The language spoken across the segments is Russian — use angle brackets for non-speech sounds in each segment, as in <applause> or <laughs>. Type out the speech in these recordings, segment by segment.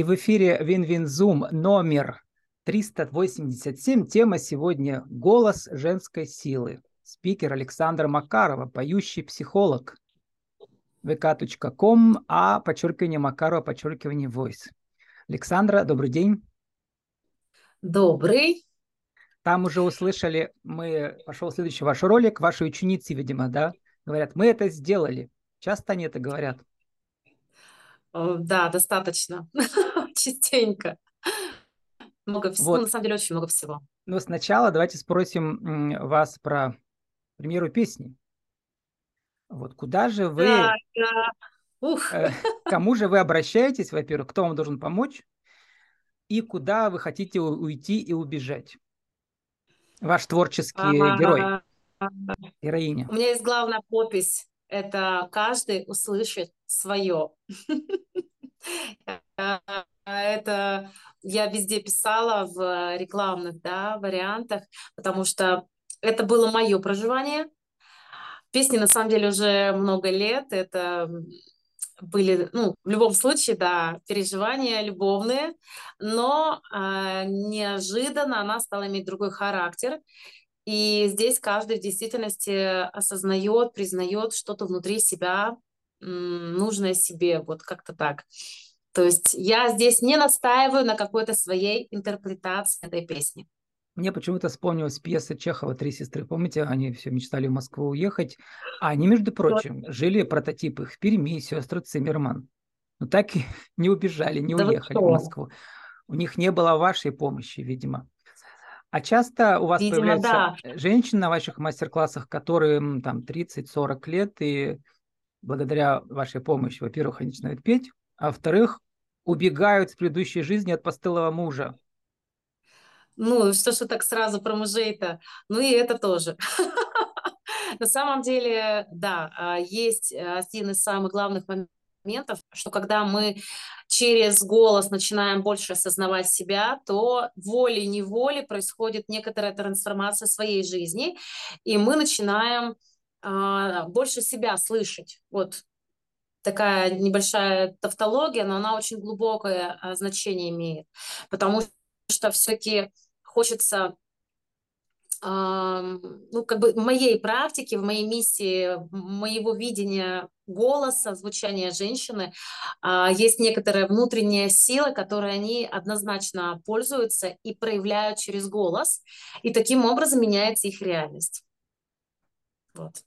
И в эфире WinWinZoom номер 387. Тема сегодня «Голос женской силы». Спикер Александра Макарова, поющий психолог. vk.com, a подчеркивание makarova, подчеркивание voice. Александра, добрый день. Добрый. Там уже услышали, мы пошел следующий ваш ролик, ваши ученицы, видимо, да, говорят, мы это сделали. Часто они это говорят. Да, достаточно. <laughs> Частенько. Много всего, вот. ну, на самом деле очень много всего. Но сначала давайте спросим вас про, к примеру, песни. Вот куда же вы... Да, да. Ух. Э, кому же вы обращаетесь, во-первых, кто вам должен помочь, и куда вы хотите уйти и убежать? Ваш творческий а герой, героиня. У меня есть главная подпись это каждый услышит свое. <laughs> Это я везде писала в рекламных да, вариантах, потому что это было мое проживание. Песни на самом деле уже много лет. Это были, ну, в любом случае, да, переживания любовные, но э, неожиданно она стала иметь другой характер. И здесь каждый в действительности осознает, признает что-то внутри себя, нужное себе, вот как-то так. То есть я здесь не настаиваю на какой-то своей интерпретации этой песни. Мне почему-то вспомнилась пьеса Чехова «Три сестры». Помните, они все мечтали в Москву уехать. А они, между прочим, жили прототипы в Перми, сестры Циммерман. Но так и <laughs> не убежали, не да уехали в Москву. У них не было вашей помощи, видимо. А часто у вас Видимо, появляются да. женщины на ваших мастер-классах, которые там 30-40 лет, и благодаря вашей помощи, во-первых, они начинают петь, а во-вторых, убегают с предыдущей жизни от постылого мужа. Ну, что же так сразу про мужей-то? Ну и это тоже. <laughs> На самом деле, да, а, есть один из самых главных моментов, что когда мы через голос начинаем больше осознавать себя, то волей-неволей происходит некоторая трансформация своей жизни, и мы начинаем э, больше себя слышать. Вот такая небольшая тавтология, но она очень глубокое э, значение имеет, потому что все-таки хочется ну, как бы в моей практике, в моей миссии, моего видения голоса, звучания женщины, а, есть некоторая внутренняя сила, которой они однозначно пользуются и проявляют через голос, и таким образом меняется их реальность. Вот.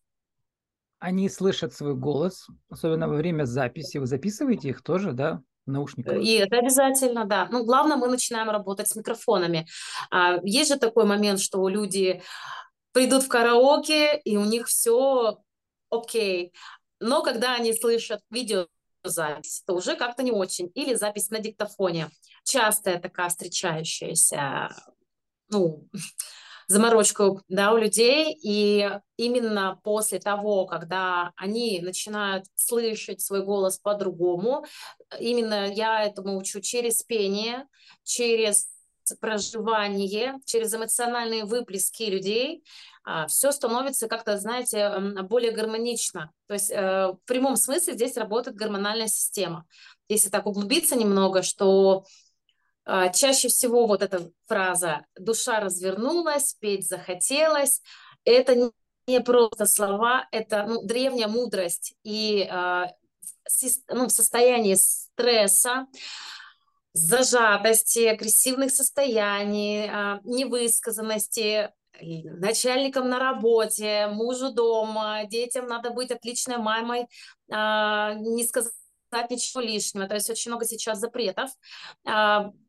Они слышат свой голос, особенно во время записи. Вы записываете их тоже, да? наушниках. И это обязательно, да. Ну, главное, мы начинаем работать с микрофонами. А, есть же такой момент, что люди придут в караоке, и у них все окей. Но когда они слышат видеозапись, то уже как-то не очень. Или запись на диктофоне. Частая такая встречающаяся ну, <laughs> заморочку да, у людей. И именно после того, когда они начинают слышать свой голос по-другому, именно я этому учу через пение, через проживание, через эмоциональные выплески людей, а, все становится как-то, знаете, более гармонично. То есть э, в прямом смысле здесь работает гормональная система. Если так углубиться немного, что чаще всего вот эта фраза «душа развернулась», «петь захотелось» — это не просто слова, это ну, древняя мудрость. И э, ну, в состоянии стресса, зажатости, агрессивных состояний, э, невысказанности, начальникам на работе, мужу дома, детям надо быть отличной мамой, не сказать ничего лишнего. То есть очень много сейчас запретов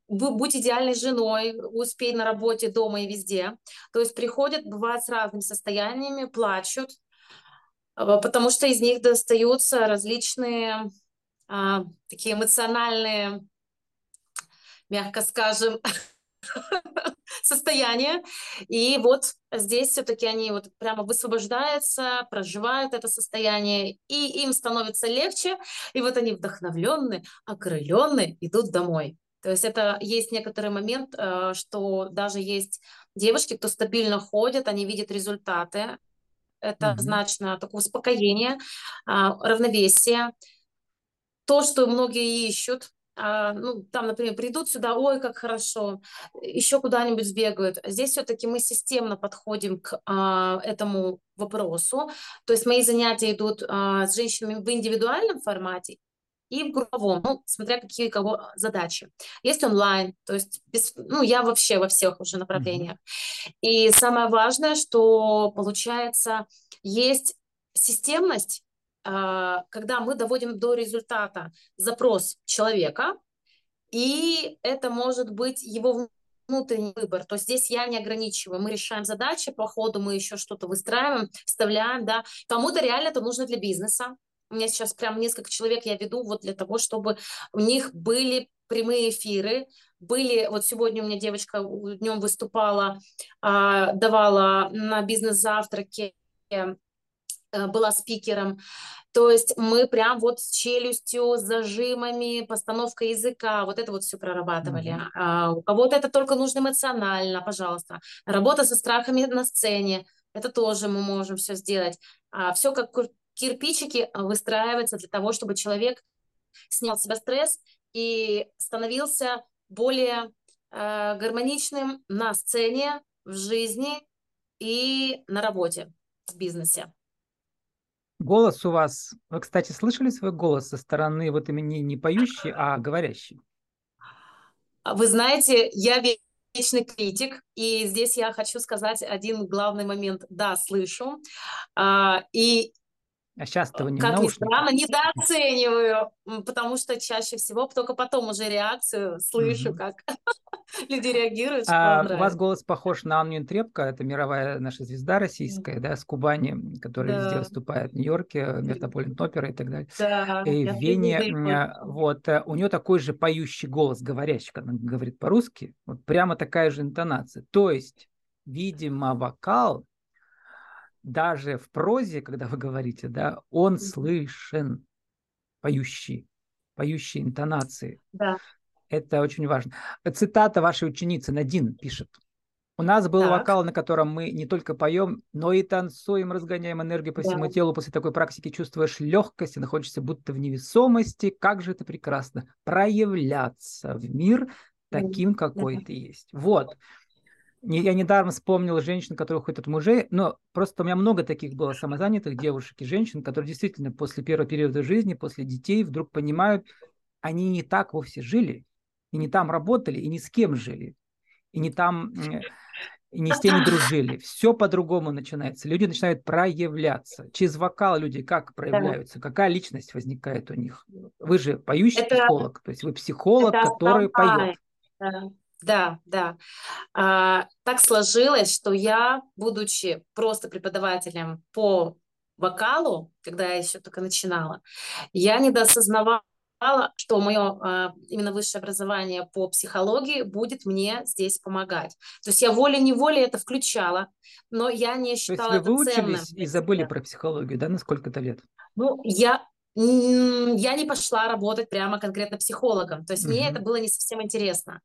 будь идеальной женой, успей на работе, дома и везде. То есть приходят, бывают с разными состояниями, плачут, а, потому что из них достаются различные а, такие эмоциональные, мягко скажем, <laughs> <laughs> состояния. И вот здесь все-таки они вот прямо высвобождаются, проживают это состояние, и им становится легче. И вот они вдохновленные, окрыленные идут домой. То есть это есть некоторый момент, э, что даже есть девушки, кто стабильно ходит, они видят результаты. Это mm-hmm. значно такое успокоение, а, равновесие. То, что многие ищут, ну, там, например, придут сюда, ой, как хорошо, еще куда-нибудь сбегают. Здесь все-таки мы системно подходим к а, этому вопросу. То есть мои занятия идут а, с женщинами в индивидуальном формате и в групповом, ну, смотря какие кого задачи. Есть онлайн, то есть, без, ну, я вообще во всех уже направлениях. И самое важное, что получается, есть системность а, когда мы доводим до результата запрос человека, и это может быть его внутренний выбор. То есть здесь я не ограничиваю. Мы решаем задачи, по ходу мы еще что-то выстраиваем, вставляем, да. Кому-то реально это нужно для бизнеса. У меня сейчас прям несколько человек я веду вот для того, чтобы у них были прямые эфиры, были, вот сегодня у меня девочка днем выступала, а, давала на бизнес-завтраке была спикером. То есть мы прям вот с челюстью, с зажимами, постановкой языка, вот это вот все прорабатывали. Mm-hmm. А, у кого-то это только нужно эмоционально, пожалуйста. Работа со страхами на сцене, это тоже мы можем все сделать. А, все как кирпичики выстраивается для того, чтобы человек снял с себя стресс и становился более э, гармоничным на сцене, в жизни и на работе, в бизнесе. Голос у вас... Вы, кстати, слышали свой голос со стороны вот именно не поющий, а говорящий? А вы знаете, я вечный критик, и здесь я хочу сказать один главный момент. Да, слышу. А, и а сейчас этого не Как ни странно, недооцениваю, потому что чаще всего только потом уже реакцию слышу, угу. как <laughs> люди реагируют. А, у вас голос похож на Анну Трепко, это мировая наша звезда российская, да, с Кубани, которая да. везде выступает в Нью-Йорке, Метрополитен опера и так далее. Да, и в Вене, вот, э, у нее такой же поющий голос, говорящий, когда она говорит по-русски, вот прямо такая же интонация. То есть, видимо, вокал даже в прозе, когда вы говорите, да, он слышен, поющий, поющие интонации. Да. Это очень важно. Цитата вашей ученицы Надин пишет. У нас был так. вокал, на котором мы не только поем, но и танцуем, разгоняем энергию по да. всему телу. После такой практики чувствуешь легкость и находишься будто в невесомости. Как же это прекрасно. Проявляться в мир таким, какой да. ты есть. Вот я недаром вспомнил женщин, которые уходят от мужей, но просто у меня много таких было самозанятых девушек и женщин, которые действительно после первого периода жизни, после детей вдруг понимают, они не так вовсе жили, и не там работали, и ни с кем жили, и не там, и не с теми дружили. Все по-другому начинается. Люди начинают проявляться. Через вокал люди как проявляются? Какая личность возникает у них? Вы же поющий это, психолог, то есть вы психолог, это который поет. Да, да. А, так сложилось, что я, будучи просто преподавателем по вокалу, когда я еще только начинала, я недоосознавала, что мое а, именно высшее образование по психологии будет мне здесь помогать. То есть я волей-неволей это включала, но я не считала То есть вы выучились и забыли про психологию, да, на сколько-то лет? Ну, я я не пошла работать прямо конкретно психологом. То есть угу. мне это было не совсем интересно.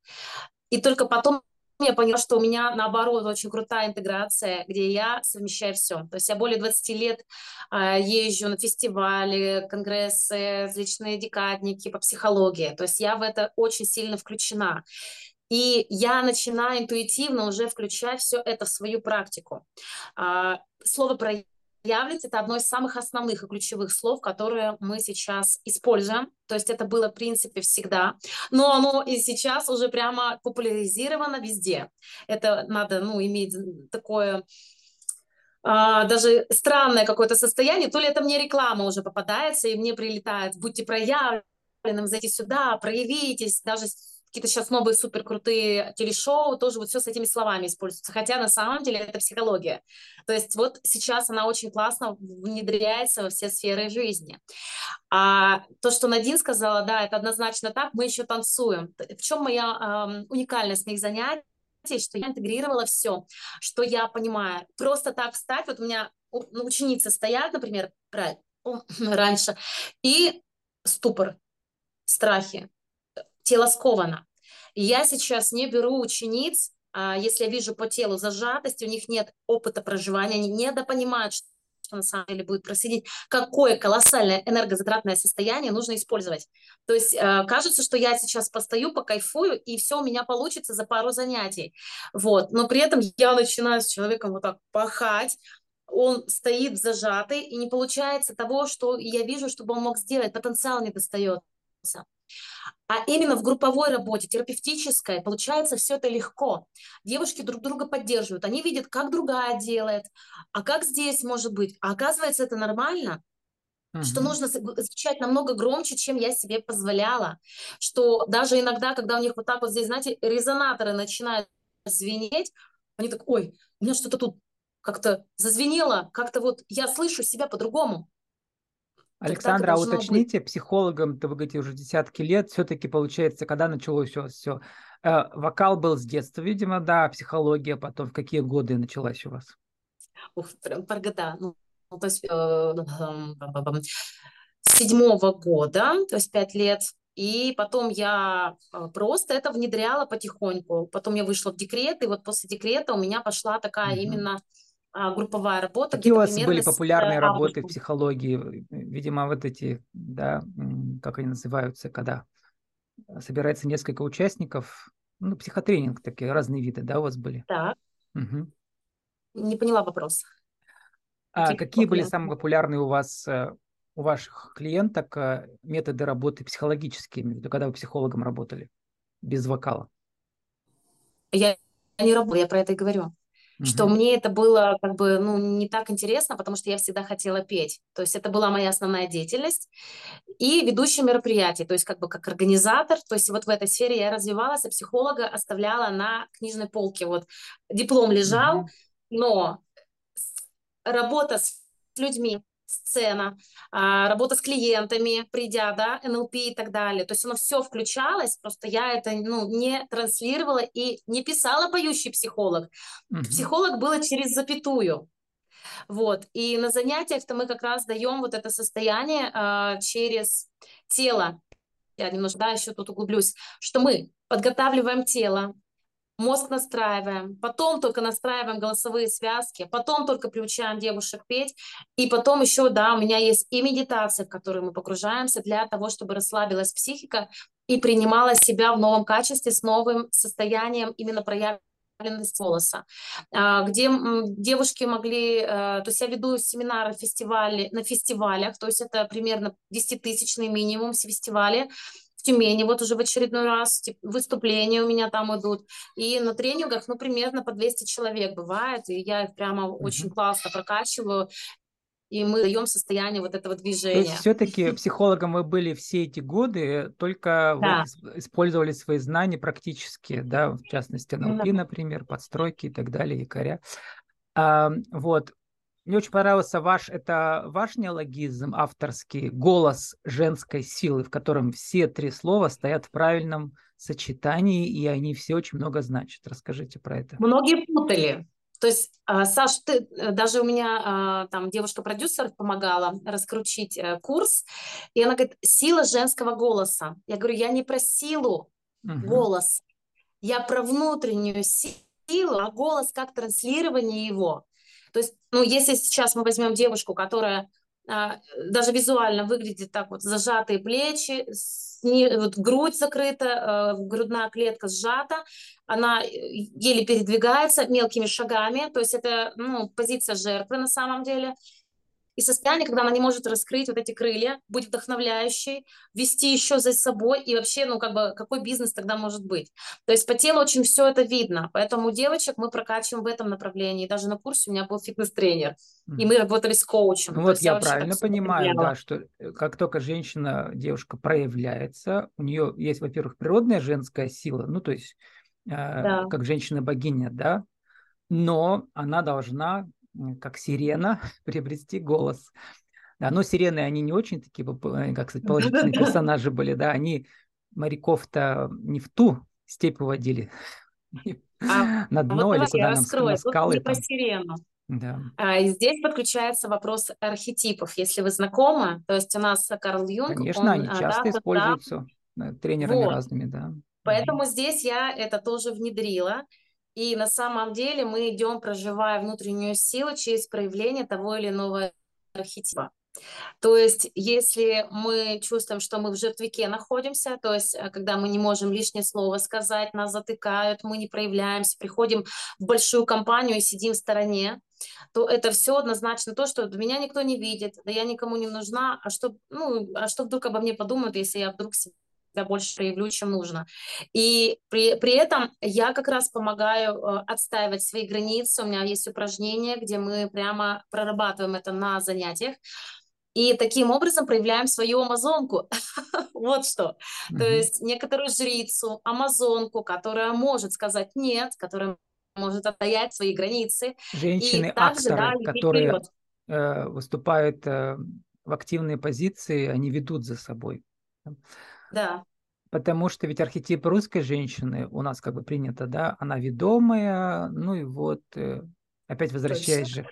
И только потом я поняла, что у меня, наоборот, очень крутая интеграция, где я совмещаю все. То есть я более 20 лет э, езжу на фестивали, конгрессы, различные декадники по психологии. То есть я в это очень сильно включена. И я начинаю интуитивно уже включать все это в свою практику. Э, слово про Является это одно из самых основных и ключевых слов, которые мы сейчас используем. То есть это было, в принципе, всегда. Но оно и сейчас уже прямо популяризировано везде. Это надо ну, иметь такое а, даже странное какое-то состояние. То ли это мне реклама уже попадается, и мне прилетает, будьте проявленным, зайти сюда, проявитесь. Даже какие-то сейчас новые супер крутые телешоу, тоже вот все с этими словами используется. Хотя на самом деле это психология. То есть вот сейчас она очень классно внедряется во все сферы жизни. А то, что Надин сказала, да, это однозначно так, мы еще танцуем. В чем моя э, уникальность моих занятий? что я интегрировала все, что я понимаю. Просто так встать, вот у меня ну, ученицы стоят, например, <laughs> раньше, и ступор, страхи, тело сковано. Я сейчас не беру учениц, а, если я вижу по телу зажатость, у них нет опыта проживания, они недопонимают, что на самом деле будет происходить, какое колоссальное энергозатратное состояние нужно использовать. То есть э, кажется, что я сейчас постою, покайфую, и все у меня получится за пару занятий. Вот. Но при этом я начинаю с человеком вот так пахать, он стоит зажатый, и не получается того, что я вижу, чтобы он мог сделать, потенциал не достается. А именно в групповой работе, терапевтической, получается все это легко. Девушки друг друга поддерживают. Они видят, как другая делает, а как здесь может быть. А оказывается, это нормально. Uh-huh. Что нужно звучать намного громче, чем я себе позволяла. Что даже иногда, когда у них вот так вот здесь, знаете, резонаторы начинают звенеть, они так, ой, у меня что-то тут как-то зазвенело, как-то вот я слышу себя по-другому. Александра, а уточните, быть. психологом, ты вы говорите, уже десятки лет, все-таки получается, когда началось все, все. Э, вокал был с детства, видимо, да, психология потом, в какие годы началась у вас? Ух, прям про года, ну, то есть э, седьмого года, то есть пять лет, и потом я э, просто это внедряла потихоньку. Потом я вышла в декрет, и вот после декрета у меня пошла такая угу. именно а, групповая работа. Какие у вас были популярные работы в психологии? Видимо, вот эти, да, как они называются, когда собирается несколько участников, ну, психотренинг такие, разные виды, да, у вас были? Да. Угу. Не поняла вопрос. А какие, какие были самые популярные у вас, э, у ваших клиенток э, методы работы психологические, когда вы психологом работали, без вокала? Я не работаю, я про это и говорю что мне это было как бы ну, не так интересно, потому что я всегда хотела петь. То есть это была моя основная деятельность. И ведущие мероприятий, то есть как бы как организатор. То есть вот в этой сфере я развивалась, а психолога оставляла на книжной полке. Вот диплом лежал, но работа с людьми, сцена, а, работа с клиентами, придя, да, НЛП и так далее. То есть оно все включалось, просто я это ну, не транслировала и не писала поющий психолог. Mm-hmm. Психолог было через запятую. Вот. И на занятиях-то мы как раз даем вот это состояние э, через тело. Я немножко, да, еще тут углублюсь, что мы подготавливаем тело, мозг настраиваем, потом только настраиваем голосовые связки, потом только приучаем девушек петь, и потом еще, да, у меня есть и медитация, в которой мы погружаемся для того, чтобы расслабилась психика и принимала себя в новом качестве с новым состоянием именно проявленность голоса, а, где девушки могли, э, то есть я веду семинары фестивали, на фестивалях, то есть это примерно 10-тысячный минимум фестивали, в Тюмени, вот уже в очередной раз типа, выступления у меня там идут. И на тренингах, ну, примерно по 200 человек бывает, и я их прямо uh-huh. очень классно прокачиваю, и мы даем состояние вот этого движения. То есть все-таки психологом вы были все эти годы, только да. вы использовали свои знания практически, да, в частности, НЛП, например, подстройки и так далее, якоря. А, вот, мне очень понравился ваш, это ваш неологизм авторский, голос женской силы, в котором все три слова стоят в правильном сочетании, и они все очень много значат. Расскажите про это. Многие путали. То есть, а, Саш, ты, э, даже у меня а, там девушка-продюсер помогала раскрутить э, курс, и она говорит, сила женского голоса. Я говорю, я не про силу угу. голоса, я про внутреннюю силу, а голос как транслирование его. То есть, ну, если сейчас мы возьмем девушку, которая а, даже визуально выглядит так вот, зажатые плечи, сни, вот грудь закрыта, а, грудная клетка сжата, она э, еле передвигается мелкими шагами, то есть это, ну, позиция жертвы на самом деле и состояние, когда она не может раскрыть вот эти крылья, быть вдохновляющей, вести еще за собой, и вообще, ну, как бы, какой бизнес тогда может быть? То есть по телу очень все это видно, поэтому у девочек мы прокачиваем в этом направлении, даже на курсе у меня был фитнес-тренер, и мы работали с коучем. Ну, вот я, я правильно понимаю, да, что э, как только женщина, девушка проявляется, у нее есть, во-первых, природная женская сила, ну, то есть э, да. как женщина-богиня, да, но она должна как сирена, <laughs> приобрести голос. Да, но сирены, они не очень такие, э, как сказать, положительные персонажи были, да, они моряков-то не в ту степь уводили, <laughs> а, <laughs> на дно вот или куда нам на скалы. Не про сирену. Да. А, здесь подключается вопрос архетипов. Если вы знакомы, то есть у нас Карл Юнг... Конечно, он, они а, часто да, используются да, тренерами вот. разными, да. Поэтому здесь я это тоже внедрила. И на самом деле мы идем, проживая внутреннюю силу через проявление того или иного архетипа. То есть, если мы чувствуем, что мы в жертвике находимся, то есть, э, когда мы не можем лишнее слово сказать, нас затыкают, мы не проявляемся, приходим в большую компанию и сидим в стороне, то это все однозначно то, что меня никто не видит, да я никому не нужна, а что, ну, а что вдруг обо мне подумают, если я вдруг себя больше проявлю, чем нужно. И при, при этом я как раз помогаю э, отстаивать свои границы. У меня есть упражнения, где мы прямо прорабатываем это на занятиях. И таким образом проявляем свою амазонку. <laughs> вот что. Mm-hmm. То есть некоторую жрицу, амазонку, которая может сказать нет, которая может отстоять свои границы. Женщины-акторы, да, которые э, выступают э, в активные позиции, они ведут за собой. Да. Потому что ведь архетип русской женщины у нас как бы принято, да, она ведомая, ну и вот э, опять возвращаясь же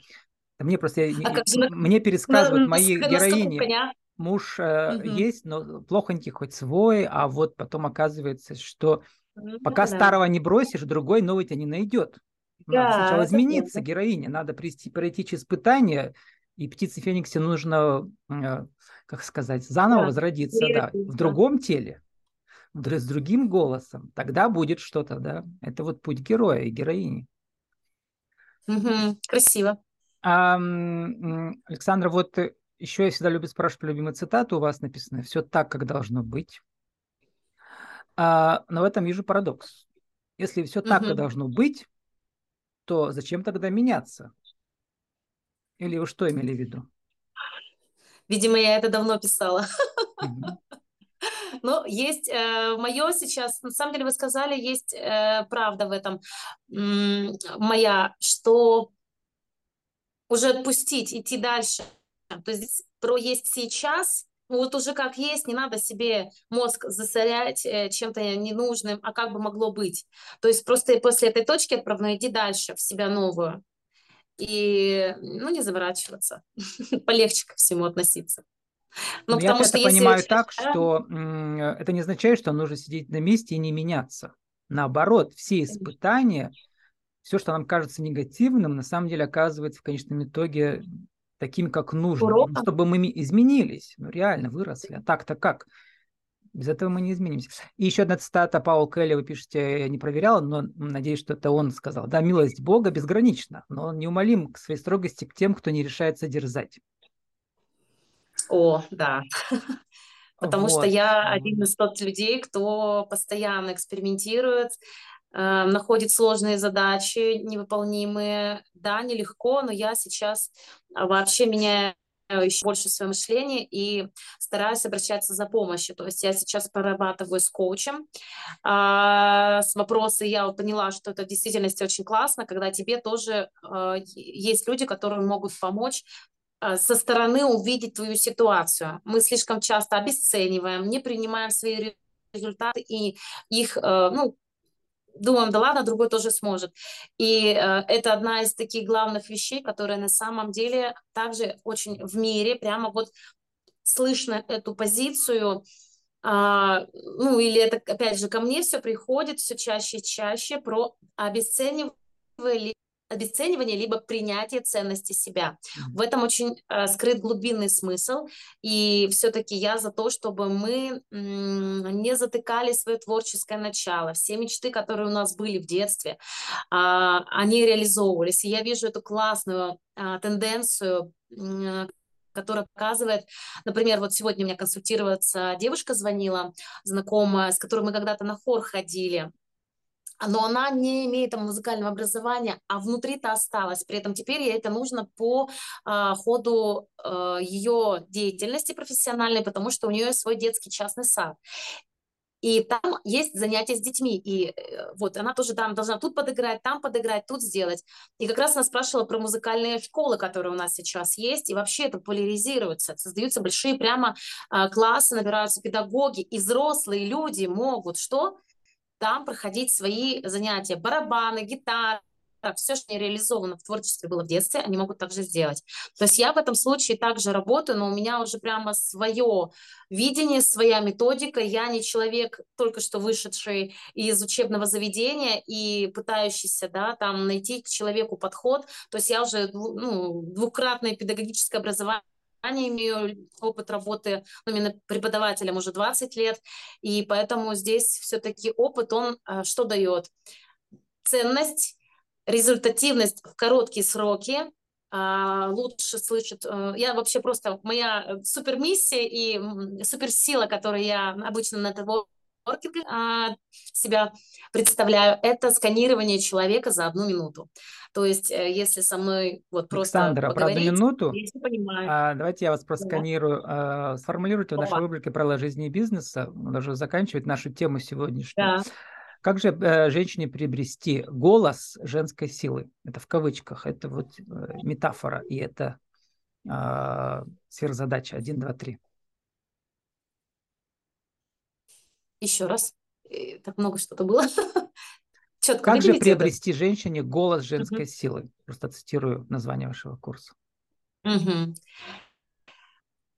мне просто а же, мне пересказывают на, мои на, героини. На Муж э, угу. есть, но плохонький хоть свой, а вот потом оказывается, что ну, пока да. старого не бросишь, другой новый тебя не найдет. Надо да, сначала измениться верно. героине, надо прийти, пройти через испытания, и птице Фениксе нужно, э, как сказать, заново да. возродиться, да, в другом теле, с другим голосом. Тогда будет что-то, да. Это вот путь героя и героини. Угу, красиво. А, Александра, вот э, еще я всегда люблю спрашивать про любимую цитату. У вас написано «все так, как должно быть». А, но в этом вижу парадокс. Если все так, как должно быть, то зачем тогда меняться? Или вы что имели в виду? Видимо, я это давно писала. Но есть э, мое сейчас, на самом деле вы сказали, есть э, правда в этом м- моя, что уже отпустить, идти дальше. То есть про есть сейчас, вот уже как есть, не надо себе мозг засорять э, чем-то ненужным, а как бы могло быть. То есть просто после этой точки отправной иди дальше, в себя новую. И, ну, не заворачиваться. <laughs> Полегче ко всему относиться. Ну, Но я это понимаю если... так, что это не означает, что нужно сидеть на месте и не меняться. Наоборот, все испытания все, что нам кажется негативным, на самом деле оказывается в конечном итоге таким, как нужно, Уроком. чтобы мы изменились, ну реально выросли. А так-то как? Без этого мы не изменимся. И еще одна цитата Паула Келли, вы пишете, я не проверял, но надеюсь, что это он сказал. Да, милость Бога безгранична, но он неумолим к своей строгости к тем, кто не решается дерзать. О, да. <laughs> Потому вот. что я один из тот людей, кто постоянно экспериментирует, э, находит сложные задачи, невыполнимые. Да, нелегко, но я сейчас вообще меняю еще больше свое мышление и стараюсь обращаться за помощью. То есть я сейчас прорабатываю с коучем а, с вопросы. Я поняла, что это в действительности очень классно, когда тебе тоже а, есть люди, которые могут помочь а, со стороны увидеть твою ситуацию. Мы слишком часто обесцениваем, не принимаем свои результаты и их, э, ну, думаем, да ладно, другой тоже сможет. И э, это одна из таких главных вещей, которая на самом деле также очень в мире, прямо вот слышно эту позицию, а, ну или это опять же ко мне все приходит все чаще и чаще про обесценивание обесценивание либо принятие ценности себя. В этом очень э, скрыт глубинный смысл, и все-таки я за то, чтобы мы м, не затыкали свое творческое начало. Все мечты, которые у нас были в детстве, э, они реализовывались. И я вижу эту классную э, тенденцию, э, которая показывает, например, вот сегодня у меня консультироваться девушка звонила, знакомая, с которой мы когда-то на хор ходили, но она не имеет там музыкального образования, а внутри-то осталась. При этом теперь ей это нужно по э, ходу э, ее деятельности профессиональной, потому что у нее свой детский частный сад. И там есть занятия с детьми, и э, вот она тоже там должна тут подыграть, там подыграть, тут сделать. И как раз она спрашивала про музыкальные школы, которые у нас сейчас есть, и вообще это поляризируется, создаются большие прямо э, классы, набираются педагоги, и взрослые люди могут что? Там проходить свои занятия, барабаны, гитара, все, что не реализовано в творчестве было в детстве, они могут также сделать. То есть я в этом случае также работаю, но у меня уже прямо свое видение, своя методика. Я не человек, только что вышедший из учебного заведения и пытающийся да, там найти к человеку подход. То есть я уже ну, двукратное педагогическое образование имею опыт работы ну, именно преподавателем уже 20 лет, и поэтому здесь все-таки опыт, он э, что дает? Ценность, результативность в короткие сроки, а, лучше слышит. Э, я вообще просто, моя супермиссия и суперсила, которую я обычно на а, себя представляю, это сканирование человека за одну минуту. То есть, э, если со мной вот просто Александра, про одну минуту, я понимаю. А, давайте я вас просканирую. Да. А, сформулируйте в нашей рубрике «Правила жизни и бизнеса», даже заканчивать нашу тему сегодняшнюю. Да. Как же э, женщине приобрести голос женской силы? Это в кавычках, это вот э, метафора, и это э, сверхзадача. Один, два, три. Еще раз. Так много что-то было. <laughs> Четко как же приобрести это? женщине голос женской угу. силы? Просто цитирую название вашего курса. Угу.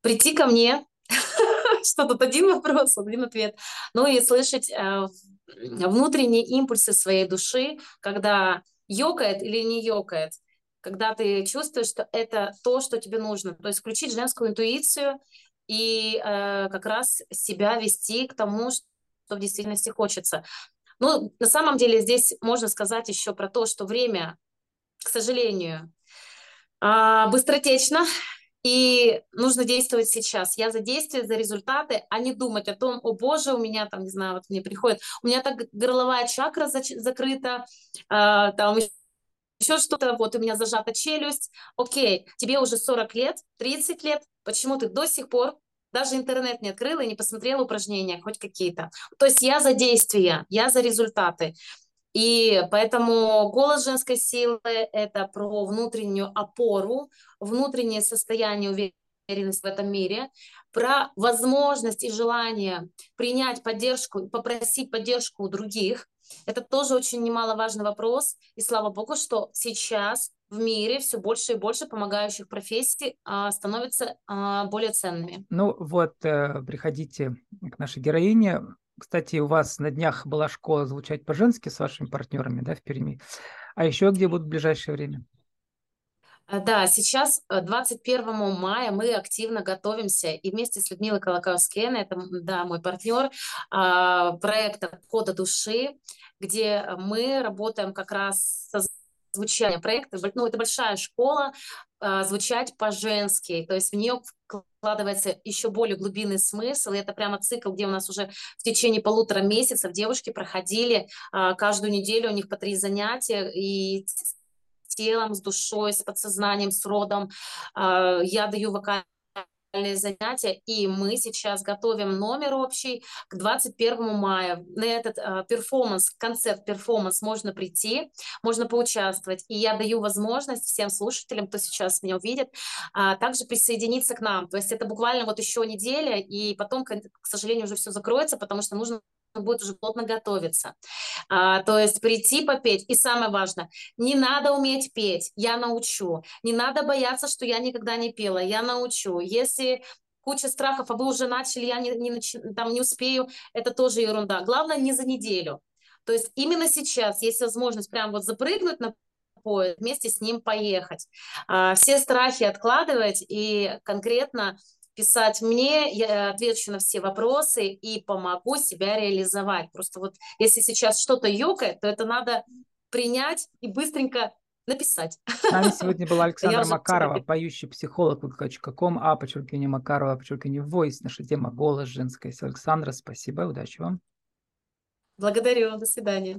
Прийти ко мне, <laughs> что тут один вопрос, один ответ. Ну и слышать э, внутренние импульсы своей души, когда ёкает или не ёкает, когда ты чувствуешь, что это то, что тебе нужно. То есть включить женскую интуицию и э, как раз себя вести к тому, что в действительности хочется. Ну, на самом деле здесь можно сказать еще про то, что время, к сожалению, а, быстротечно, и нужно действовать сейчас. Я за действия, за результаты, а не думать о том, о боже, у меня там, не знаю, вот мне приходит, у меня так горловая чакра закрыта, а, там еще что-то, вот у меня зажата челюсть. Окей, тебе уже 40 лет, 30 лет, почему ты до сих пор даже интернет не открыла и не посмотрела упражнения, хоть какие-то. То есть я за действия, я за результаты. И поэтому голос женской силы – это про внутреннюю опору, внутреннее состояние уверенности в этом мире, про возможность и желание принять поддержку и попросить поддержку у других. Это тоже очень немаловажный вопрос. И слава богу, что сейчас в мире все больше и больше помогающих профессий а, становятся а, более ценными. Ну вот, э, приходите к нашей героине. Кстати, у вас на днях была школа звучать по-женски с вашими партнерами, да, в Перми. А еще где будут в ближайшее время? А, да, сейчас 21 э, мая мы активно готовимся и вместе с Людмилой Колокowskiен, это да, мой партнер, а, проекта «Кода души», где мы работаем как раз со звучание проекта. Ну, это большая школа, э, звучать по-женски, то есть в нее вкладывается еще более глубинный смысл, и это прямо цикл, где у нас уже в течение полутора месяцев девушки проходили каждую неделю, у них по три занятия, и телом, с душой, с подсознанием, с родом. Э, я даю вокальные занятия, и мы сейчас готовим номер общий к 21 мая. На этот э, перформанс, концерт-перформанс можно прийти, можно поучаствовать, и я даю возможность всем слушателям, кто сейчас меня увидит, э, также присоединиться к нам. То есть это буквально вот еще неделя, и потом, к сожалению, уже все закроется, потому что нужно будет уже плотно готовиться. А, то есть прийти попеть. И самое важное, не надо уметь петь, я научу. Не надо бояться, что я никогда не пела, я научу. Если куча страхов, а вы уже начали, я не, не, там не успею, это тоже ерунда. Главное, не за неделю. То есть именно сейчас есть возможность прям вот запрыгнуть на поезд, вместе с ним поехать. А, все страхи откладывать и конкретно писать мне, я отвечу на все вопросы и помогу себя реализовать. Просто вот если сейчас что-то ёкает, то это надо принять и быстренько написать. С нами сегодня была <laughs> Александра Макарова, поющий психолог вк.ком, а подчеркивание Макарова, подчеркивание voice. Наша тема голос женская. Александра, спасибо, удачи вам. Благодарю, до свидания.